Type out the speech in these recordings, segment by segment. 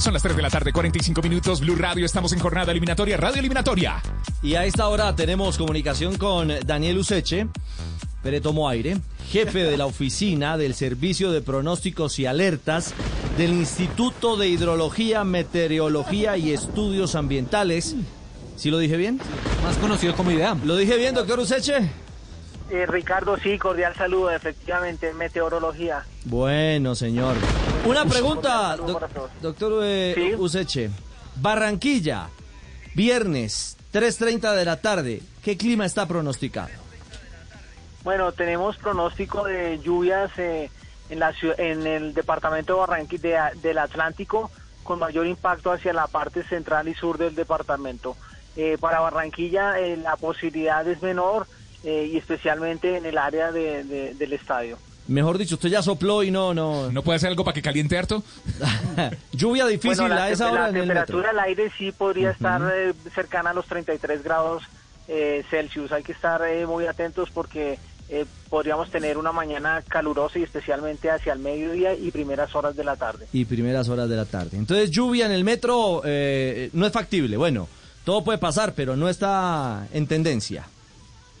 Son las 3 de la tarde, 45 minutos. Blue Radio, estamos en jornada eliminatoria, radio eliminatoria. Y a esta hora tenemos comunicación con Daniel Useche, Pere Tomo Aire, jefe de la oficina del Servicio de Pronósticos y Alertas del Instituto de Hidrología, Meteorología y Estudios Ambientales. ¿Sí lo dije bien? Más conocido como IDEAM. ¿Lo dije bien, doctor Useche? Eh, Ricardo, sí, cordial saludo, efectivamente, meteorología. Bueno, señor. Una pregunta, doc- doctor eh, Sí. Useche. Barranquilla, viernes, 3.30 de la tarde. ¿Qué clima está pronosticado? Bueno, tenemos pronóstico de lluvias eh, en, la, en el departamento de Barranquilla del Atlántico con mayor impacto hacia la parte central y sur del departamento. Eh, para Barranquilla eh, la posibilidad es menor eh, y especialmente en el área de- de- del estadio. Mejor dicho, usted ya sopló y no, no. ¿No puede hacer algo para que caliente harto? Lluvia difícil Bueno, la, a esa hora la en temperatura del aire sí podría estar eh, cercana a los 33 grados eh, Celsius. Hay que estar eh, muy atentos porque eh, podríamos tener una mañana calurosa y especialmente hacia el mediodía y primeras horas de la tarde. Y primeras horas de la tarde. Entonces, lluvia en el metro eh, no es factible. Bueno, todo puede pasar, pero no está en tendencia.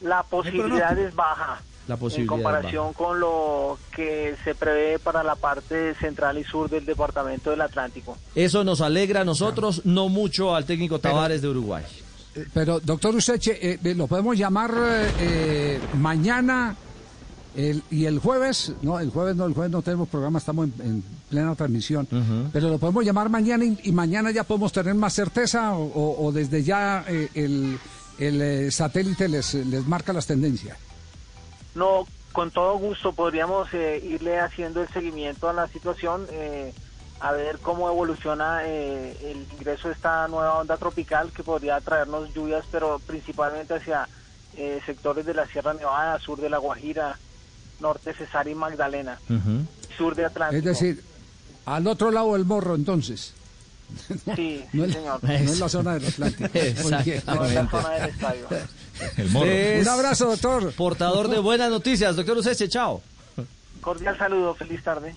La posibilidad es baja. La posibilidad en es comparación con lo que se prevé para la parte central y sur del departamento del Atlántico. Eso nos alegra a nosotros, no mucho al técnico Tavares de Uruguay. Eh, Pero, doctor Useche, eh, eh, lo podemos llamar eh, eh, mañana el- y el jueves. No, el jueves no, el jueves no tenemos programa, estamos en, en plena transmisión. Pero lo podemos llamar mañana y, y mañana ya podemos tener más certeza o, o- o desde ya eh, el, el, eh, satélite les, les marca las tendencias. No, con todo gusto podríamos eh, irle haciendo el seguimiento a la situación, eh, a ver cómo evoluciona eh, el ingreso de esta nueva onda tropical que podría traernos lluvias, pero principalmente hacia eh, sectores de la Sierra Nevada, sur de la Guajira, norte Cesar y Magdalena, sur de Atlántico. Es decir, al otro lado del morro entonces. sí, No sí, es, señor. no es la zona del Atlántico. Muy bien. No es Exactamente. la zona del estadio. El morro. Es Un abrazo, doctor. Portador de buenas noticias, doctor Useche, chao. Cordial saludo, feliz tarde.